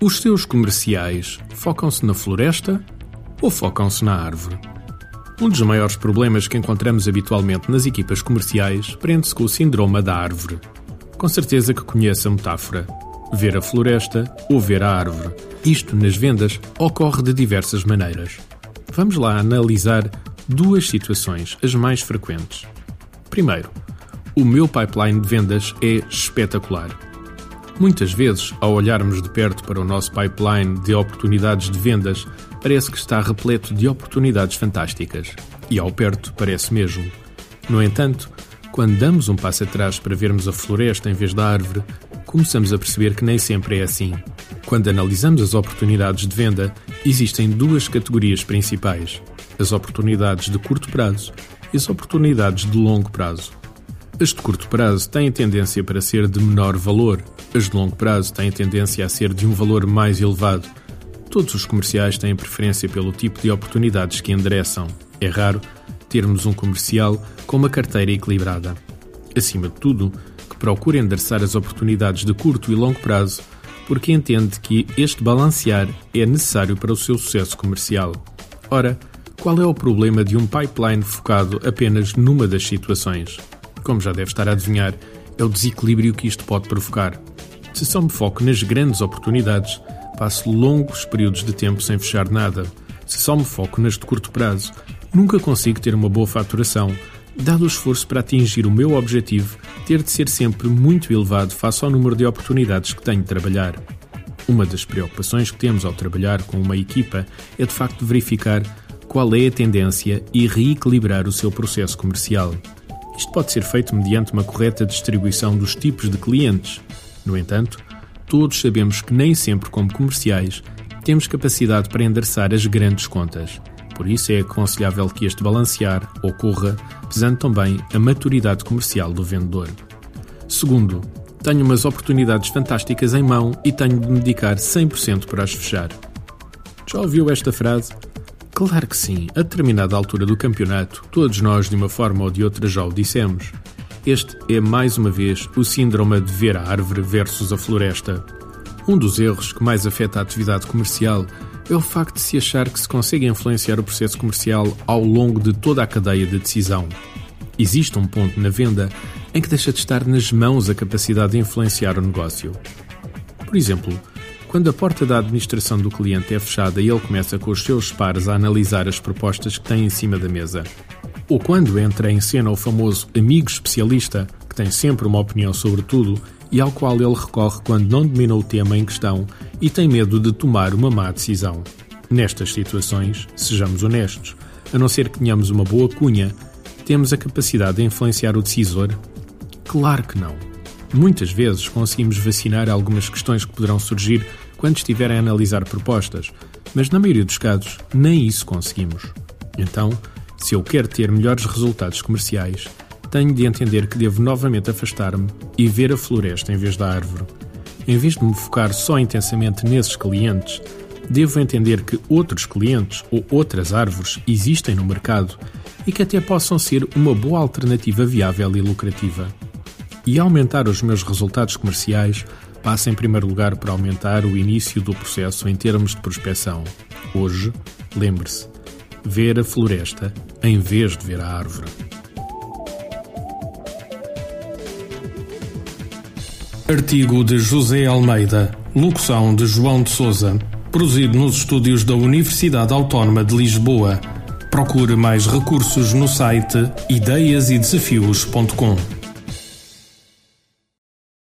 Os seus comerciais focam-se na floresta ou focam-se na árvore? Um dos maiores problemas que encontramos habitualmente nas equipas comerciais prende-se com o síndrome da árvore. Com certeza que conhece a metáfora. Ver a floresta ou ver a árvore. Isto nas vendas ocorre de diversas maneiras. Vamos lá analisar duas situações, as mais frequentes. Primeiro, o meu pipeline de vendas é espetacular. Muitas vezes, ao olharmos de perto para o nosso pipeline de oportunidades de vendas, parece que está repleto de oportunidades fantásticas. E ao perto parece mesmo. No entanto, quando damos um passo atrás para vermos a floresta em vez da árvore, começamos a perceber que nem sempre é assim. Quando analisamos as oportunidades de venda, existem duas categorias principais: as oportunidades de curto prazo e as oportunidades de longo prazo. As de curto prazo têm tendência para ser de menor valor, as de longo prazo têm tendência a ser de um valor mais elevado Todos os comerciais têm preferência pelo tipo de oportunidades que endereçam. É raro termos um comercial com uma carteira equilibrada. Acima de tudo, que procure endereçar as oportunidades de curto e longo prazo, porque entende que este balancear é necessário para o seu sucesso comercial. Ora, qual é o problema de um pipeline focado apenas numa das situações? Como já deve estar a adivinhar, é o desequilíbrio que isto pode provocar. Se só me foco nas grandes oportunidades, passo longos períodos de tempo sem fechar nada. Se só me foco nas de curto prazo, nunca consigo ter uma boa faturação, dado o esforço para atingir o meu objetivo ter de ser sempre muito elevado face ao número de oportunidades que tenho de trabalhar. Uma das preocupações que temos ao trabalhar com uma equipa é de facto verificar qual é a tendência e reequilibrar o seu processo comercial. Isto pode ser feito mediante uma correta distribuição dos tipos de clientes. No entanto, todos sabemos que nem sempre, como comerciais, temos capacidade para endereçar as grandes contas. Por isso é aconselhável que este balancear ocorra, pesando também a maturidade comercial do vendedor. Segundo, tenho umas oportunidades fantásticas em mão e tenho de me dedicar 100% para as fechar. Já ouviu esta frase? Claro que sim, a determinada altura do campeonato, todos nós, de uma forma ou de outra, já o dissemos. Este é mais uma vez o síndrome de ver a árvore versus a floresta. Um dos erros que mais afeta a atividade comercial é o facto de se achar que se consegue influenciar o processo comercial ao longo de toda a cadeia de decisão. Existe um ponto na venda em que deixa de estar nas mãos a capacidade de influenciar o negócio. Por exemplo, quando a porta da administração do cliente é fechada e ele começa com os seus pares a analisar as propostas que tem em cima da mesa. Ou quando entra em cena o famoso amigo especialista, que tem sempre uma opinião sobre tudo e ao qual ele recorre quando não domina o tema em questão e tem medo de tomar uma má decisão. Nestas situações, sejamos honestos, a não ser que tenhamos uma boa cunha, temos a capacidade de influenciar o decisor? Claro que não. Muitas vezes conseguimos vacinar algumas questões que poderão surgir quando estiverem a analisar propostas, mas na maioria dos casos nem isso conseguimos. Então, se eu quero ter melhores resultados comerciais, tenho de entender que devo novamente afastar-me e ver a floresta em vez da árvore. Em vez de me focar só intensamente nesses clientes, devo entender que outros clientes ou outras árvores existem no mercado e que até possam ser uma boa alternativa viável e lucrativa. E aumentar os meus resultados comerciais passa em primeiro lugar por aumentar o início do processo em termos de prospecção. Hoje, lembre-se, ver a floresta em vez de ver a árvore. Artigo de José Almeida, locução de João de Souza, produzido nos estúdios da Universidade Autónoma de Lisboa. Procure mais recursos no site ideiasedesafios.com.